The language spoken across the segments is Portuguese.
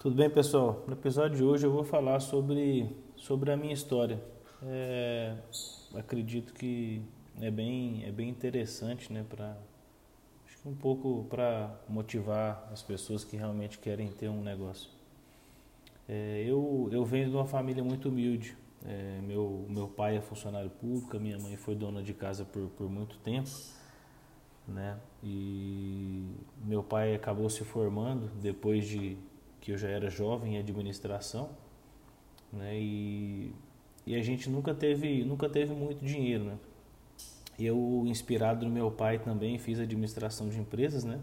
Tudo bem, pessoal? No episódio de hoje eu vou falar sobre, sobre a minha história. É, acredito que é bem, é bem interessante, né, para acho que um pouco para motivar as pessoas que realmente querem ter um negócio. É, eu, eu venho de uma família muito humilde. É, meu, meu pai é funcionário público, minha mãe foi dona de casa por, por muito tempo. Né? E meu pai acabou se formando depois de que eu já era jovem em administração, né? E, e a gente nunca teve, nunca teve muito dinheiro, né? Eu, inspirado no meu pai também, fiz administração de empresas, né?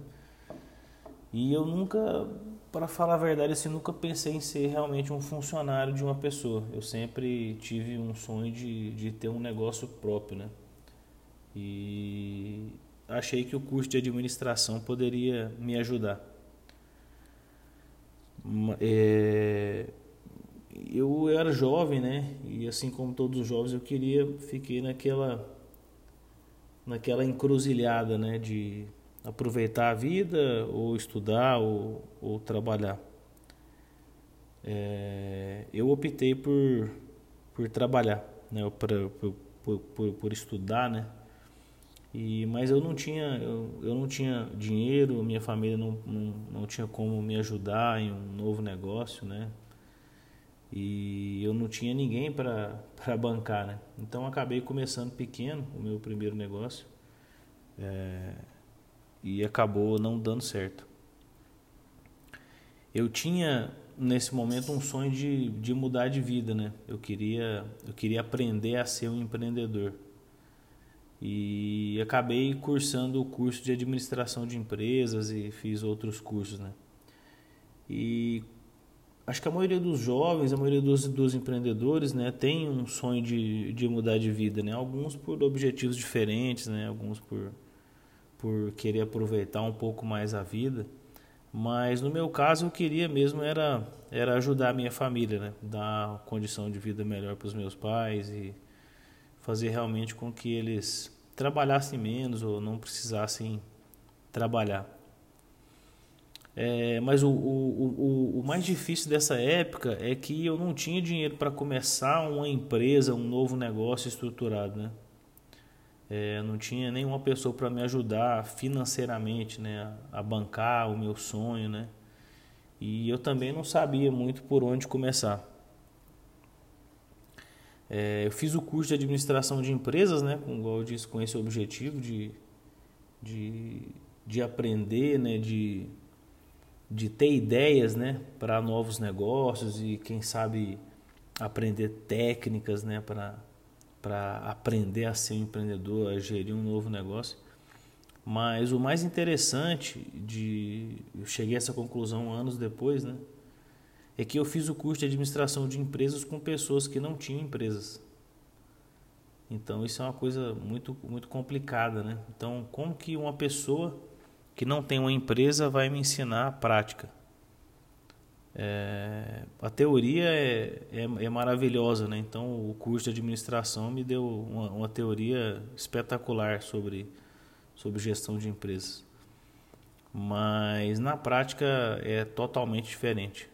E eu nunca, para falar a verdade, assim, nunca pensei em ser realmente um funcionário de uma pessoa. Eu sempre tive um sonho de, de ter um negócio próprio, né? E achei que o curso de administração poderia me ajudar. É, eu era jovem, né? E assim como todos os jovens, eu queria, fiquei naquela, naquela encruzilhada, né? De aproveitar a vida, ou estudar, ou, ou trabalhar. É, eu optei por, por trabalhar, né? Por, por, por, por estudar, né? E, mas eu não tinha eu, eu não tinha dinheiro, minha família não, não, não tinha como me ajudar em um novo negócio, né? E eu não tinha ninguém para bancar, né? Então acabei começando pequeno o meu primeiro negócio é, e acabou não dando certo. Eu tinha nesse momento um sonho de, de mudar de vida, né? Eu queria eu queria aprender a ser um empreendedor e acabei cursando o curso de administração de empresas e fiz outros cursos, né? E acho que a maioria dos jovens, a maioria dos, dos empreendedores, né, tem um sonho de, de mudar de vida, né? Alguns por objetivos diferentes, né? Alguns por por querer aproveitar um pouco mais a vida. Mas no meu caso eu queria mesmo era era ajudar a minha família, né? Dar condição de vida melhor para os meus pais e fazer realmente com que eles trabalhassem menos ou não precisassem trabalhar. É, mas o, o, o, o, mais difícil dessa época é que eu não tinha dinheiro para começar uma empresa, um novo negócio estruturado, né? É, não tinha nenhuma pessoa para me ajudar financeiramente, né, a bancar o meu sonho, né? E eu também não sabia muito por onde começar. É, eu fiz o curso de administração de empresas, né, com, igual eu disse, com esse objetivo de, de, de aprender, né, de, de ter ideias né, para novos negócios e, quem sabe, aprender técnicas né, para aprender a ser um empreendedor, a gerir um novo negócio. Mas o mais interessante de. Eu cheguei a essa conclusão anos depois, né? É que eu fiz o curso de administração de empresas com pessoas que não tinham empresas. Então isso é uma coisa muito muito complicada, né? Então como que uma pessoa que não tem uma empresa vai me ensinar a prática? É, a teoria é, é, é, maravilhosa, né? Então o curso de administração me deu uma, uma teoria espetacular sobre sobre gestão de empresas, mas na prática é totalmente diferente.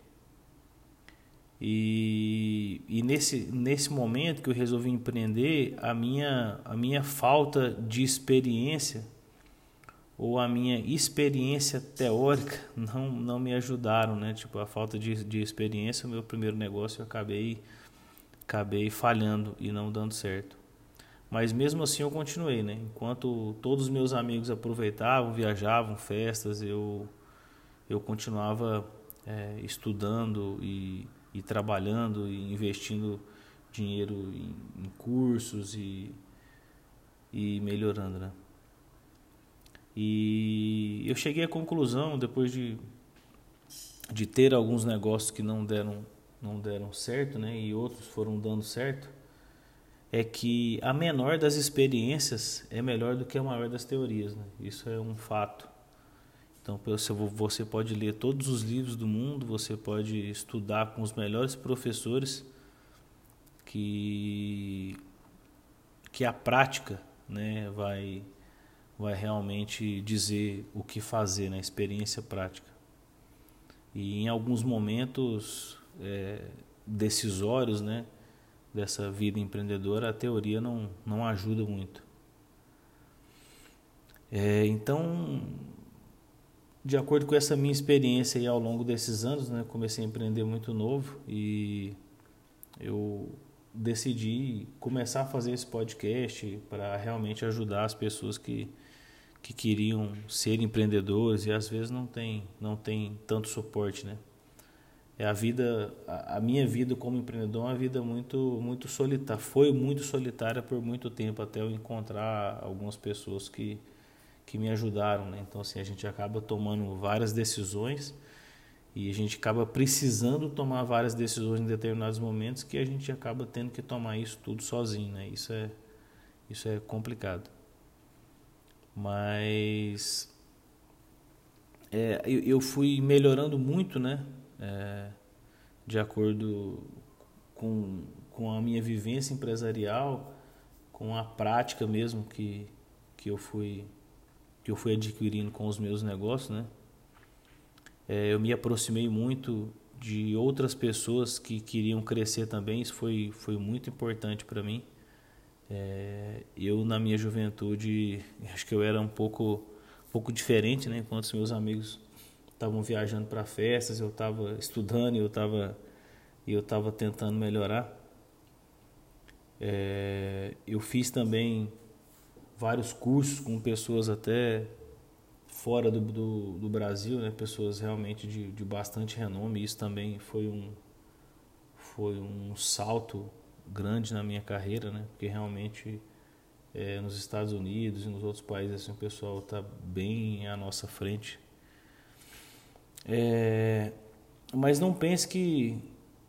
E, e nesse, nesse momento que eu resolvi empreender, a minha, a minha falta de experiência ou a minha experiência teórica não, não me ajudaram, né? Tipo, a falta de, de experiência, o meu primeiro negócio eu acabei, acabei falhando e não dando certo. Mas mesmo assim eu continuei, né? Enquanto todos os meus amigos aproveitavam, viajavam, festas, eu, eu continuava é, estudando e e trabalhando e investindo dinheiro em, em cursos e, e melhorando, né? E eu cheguei à conclusão depois de, de ter alguns negócios que não deram não deram certo, né? E outros foram dando certo, é que a menor das experiências é melhor do que a maior das teorias, né? Isso é um fato. Então você pode ler todos os livros do mundo, você pode estudar com os melhores professores que que a prática, né, vai vai realmente dizer o que fazer na né, experiência prática. E em alguns momentos é, decisórios né, dessa vida empreendedora, a teoria não, não ajuda muito. É, então, de acordo com essa minha experiência aí ao longo desses anos, né, comecei a empreender muito novo e eu decidi começar a fazer esse podcast para realmente ajudar as pessoas que, que queriam ser empreendedores e às vezes não tem não tem tanto suporte, né? É a vida, a, minha vida como empreendedor é uma vida muito muito solitária, foi muito solitária por muito tempo até eu encontrar algumas pessoas que que me ajudaram, né? Então assim a gente acaba tomando várias decisões e a gente acaba precisando tomar várias decisões em determinados momentos que a gente acaba tendo que tomar isso tudo sozinho, né? Isso é, isso é complicado. Mas é, eu, eu, fui melhorando muito, né? É, de acordo com, com a minha vivência empresarial, com a prática mesmo que, que eu fui que eu fui adquirindo com os meus negócios, né? É, eu me aproximei muito de outras pessoas que queriam crescer também. Isso foi, foi muito importante para mim. É, eu, na minha juventude, acho que eu era um pouco, um pouco diferente, né? Enquanto os meus amigos estavam viajando para festas, eu estava estudando e eu estava eu estava tentando melhorar. É, eu fiz também vários cursos com pessoas até fora do, do, do, Brasil, né? pessoas realmente de, de bastante renome. Isso também foi um, foi um salto grande na minha carreira, né? porque realmente é, nos Estados Unidos e nos outros países assim, o pessoal está bem à nossa frente. É, mas não pense que,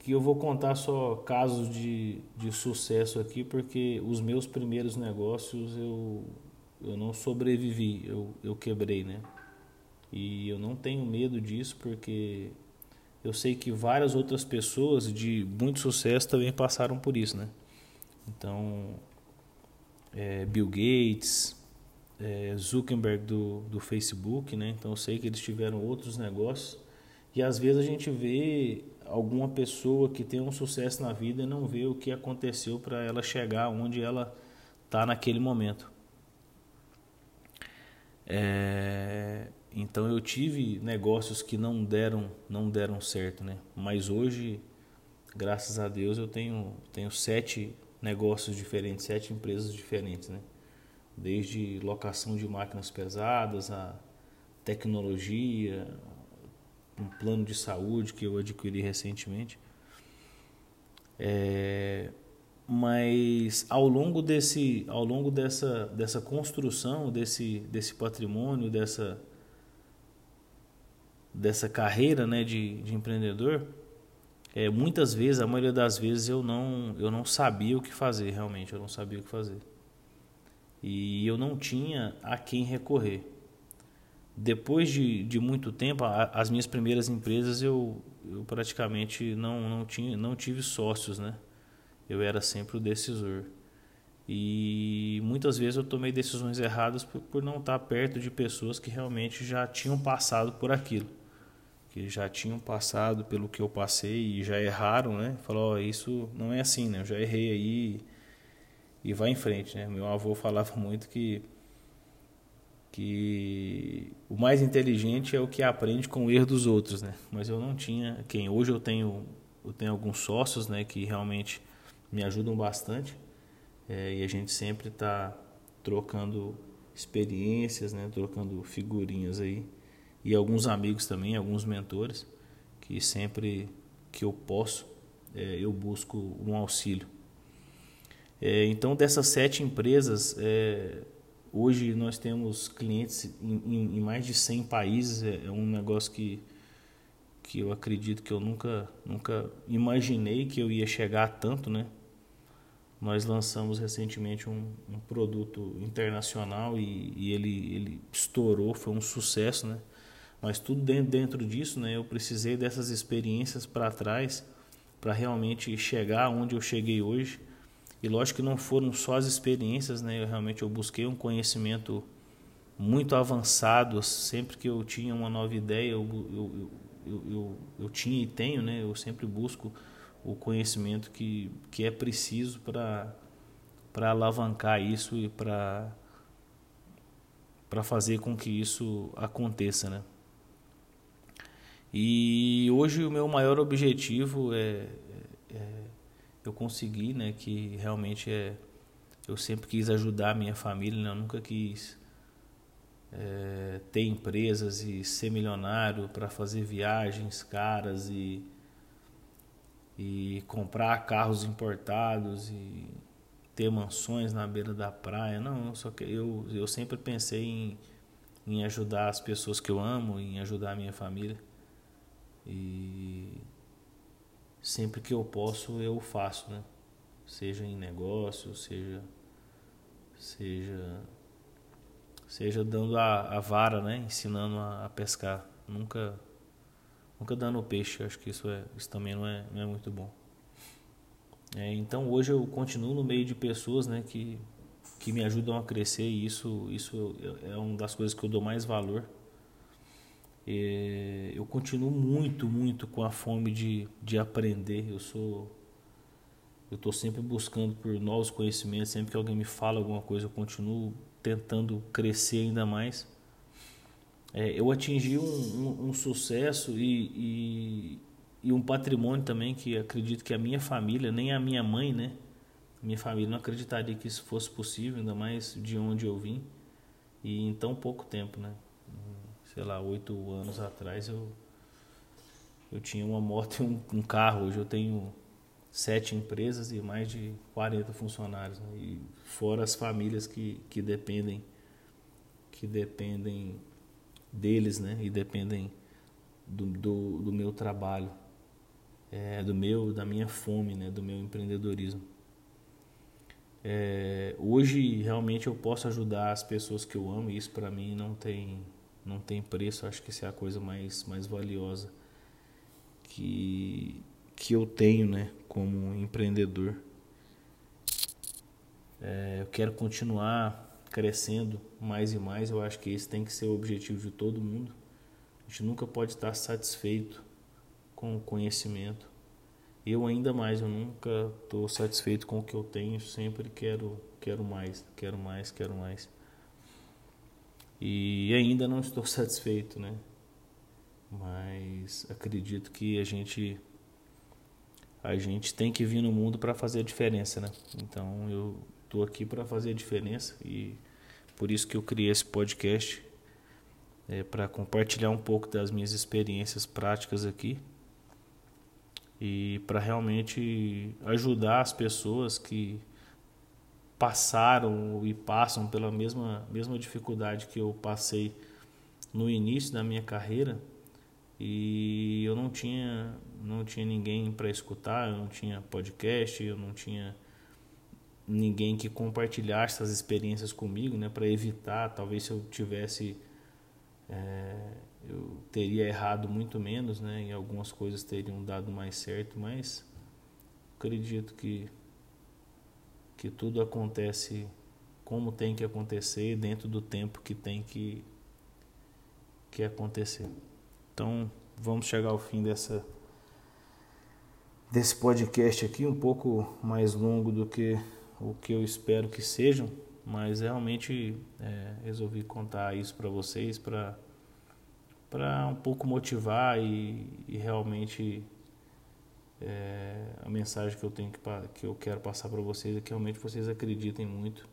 que eu vou contar só casos de, de sucesso aqui, porque os meus primeiros negócios eu eu não sobrevivi, eu, eu quebrei, né? E eu não tenho medo disso porque eu sei que várias outras pessoas de muito sucesso também passaram por isso, né? Então, é, Bill Gates, é, Zuckerberg do, do Facebook, né? Então eu sei que eles tiveram outros negócios e às vezes a gente vê alguma pessoa que tem um sucesso na vida e não vê o que aconteceu para ela chegar onde ela está naquele momento. É, então eu tive negócios que não deram, não deram certo, né? Mas hoje, graças a Deus, eu tenho, tenho sete negócios diferentes, sete empresas diferentes, né? Desde locação de máquinas pesadas, a tecnologia, um plano de saúde que eu adquiri recentemente. É, mas ao longo desse ao longo dessa dessa construção desse desse patrimônio dessa dessa carreira né de, de empreendedor é, muitas vezes a maioria das vezes eu não eu não sabia o que fazer realmente eu não sabia o que fazer e eu não tinha a quem recorrer depois de, de muito tempo a, as minhas primeiras empresas eu, eu praticamente não não tinha não tive sócios né eu era sempre o decisor. E muitas vezes eu tomei decisões erradas por, por não estar perto de pessoas que realmente já tinham passado por aquilo. Que já tinham passado pelo que eu passei e já erraram, né? Falou, oh, isso não é assim, né? Eu já errei aí e vai em frente, né? Meu avô falava muito que que o mais inteligente é o que aprende com o erro dos outros, né? Mas eu não tinha quem. Hoje eu tenho eu tenho alguns sócios, né, que realmente me ajudam bastante é, e a gente sempre está trocando experiências, né, trocando figurinhas aí e alguns amigos também, alguns mentores que sempre que eu posso é, eu busco um auxílio. É, então dessas sete empresas é, hoje nós temos clientes em, em, em, mais de 100 países é, é um negócio que que eu acredito que eu nunca nunca imaginei que eu ia chegar a tanto, né? Nós lançamos recentemente um, um produto internacional e, e, ele, ele estourou, foi um sucesso, né? Mas tudo dentro, dentro disso, né? Eu precisei dessas experiências para trás para realmente chegar onde eu cheguei hoje. E lógico que não foram só as experiências, né? Eu realmente eu busquei um conhecimento muito avançado. Sempre que eu tinha uma nova ideia, eu, eu, eu, eu, eu tinha e tenho, né? Eu sempre busco o conhecimento que, que é preciso para para alavancar isso e para para fazer com que isso aconteça, né? E hoje o meu maior objetivo é, é, é eu conseguir, né? Que realmente é eu sempre quis ajudar a minha família, né? eu nunca quis é, ter empresas e ser milionário para fazer viagens caras e, e comprar carros importados e ter mansões na beira da praia. Não, só que eu, eu sempre pensei em, em ajudar as pessoas que eu amo, em ajudar a minha família. E sempre que eu posso eu faço, né? Seja em negócio, seja seja seja dando a, a vara, né? Ensinando a, a, pescar, nunca nunca dando peixe. Acho que isso é isso também não é, não é muito bom. É, então hoje eu continuo no meio de pessoas, né? Que que me ajudam a crescer e isso isso é uma das coisas que eu dou mais valor. É, eu continuo muito muito com a fome de, de aprender. Eu sou eu estou sempre buscando por novos conhecimentos. Sempre que alguém me fala alguma coisa, eu continuo tentando crescer ainda mais. É, eu atingi um, um, um sucesso e, e, e, um patrimônio também que acredito que a minha família, nem a minha mãe, né? Minha família não acreditaria que isso fosse possível, ainda mais de onde eu vim. E em tão pouco tempo, né? Sei lá, oito anos atrás eu, eu tinha uma moto e um, um carro. Hoje eu tenho sete empresas e mais de 40 funcionários, né? e fora as famílias que, que dependem que dependem deles, né? E dependem do, do, do meu trabalho, é, do meu, da minha fome, né? Do meu empreendedorismo. É, hoje realmente eu posso ajudar as pessoas que eu amo e isso para mim não tem não tem preço. Acho que isso é a coisa mais mais valiosa que que eu tenho, né, como empreendedor. É, eu quero continuar crescendo mais e mais. Eu acho que esse tem que ser o objetivo de todo mundo. A gente nunca pode estar satisfeito com o conhecimento. Eu ainda mais, eu nunca estou satisfeito com o que eu tenho. Sempre quero, quero mais, quero mais, quero mais. E ainda não estou satisfeito, né? Mas acredito que a gente a gente tem que vir no mundo para fazer a diferença, né? Então eu estou aqui para fazer a diferença e por isso que eu criei esse podcast é, para compartilhar um pouco das minhas experiências práticas aqui e para realmente ajudar as pessoas que passaram e passam pela mesma mesma dificuldade que eu passei no início da minha carreira e eu não tinha não tinha ninguém para escutar, eu não tinha podcast, eu não tinha ninguém que compartilhasse essas experiências comigo, né, para evitar, talvez se eu tivesse é, eu teria errado muito menos, né, e algumas coisas teriam dado mais certo, mas acredito que que tudo acontece como tem que acontecer dentro do tempo que tem que que acontecer. Então, vamos chegar ao fim dessa desse podcast aqui, um pouco mais longo do que o que eu espero que sejam, mas realmente é, resolvi contar isso para vocês para para um pouco motivar e, e realmente é, a mensagem que eu tenho que, que eu quero passar para vocês é que realmente vocês acreditem muito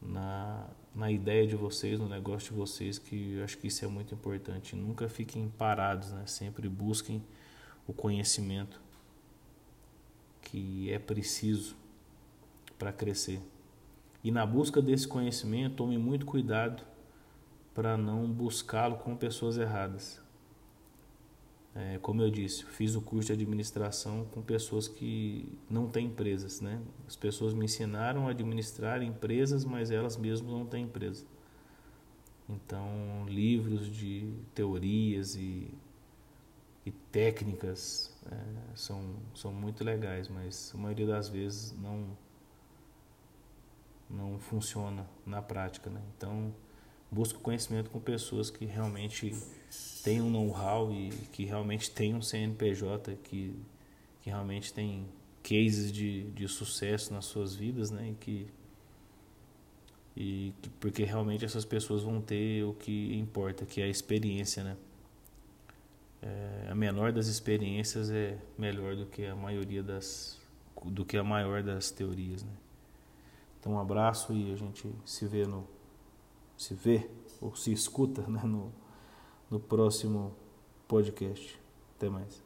na, na ideia de vocês, no negócio de vocês, que eu acho que isso é muito importante. Nunca fiquem parados, né? Sempre busquem o conhecimento que é preciso para crescer. E na busca desse conhecimento, tome muito cuidado para não buscá-lo com pessoas erradas. É, como eu disse, fiz o curso de administração com pessoas que não têm empresas. Né? As pessoas me ensinaram a administrar empresas, mas elas mesmas não têm empresa. Então, livros de teorias e e técnicas é, são, são muito legais, mas a maioria das vezes não, não funciona na prática. Né? Então, busco conhecimento com pessoas que realmente têm um know-how e que realmente têm um CNPJ, que, que realmente têm cases de, de sucesso nas suas vidas, né? E que, e que, porque realmente essas pessoas vão ter o que importa, que é a experiência, né? É, a menor das experiências é melhor do que a maioria das do que a maior das teorias, né? Então um abraço e a gente se vê no se vê ou se escuta né, no, no próximo podcast. Até mais.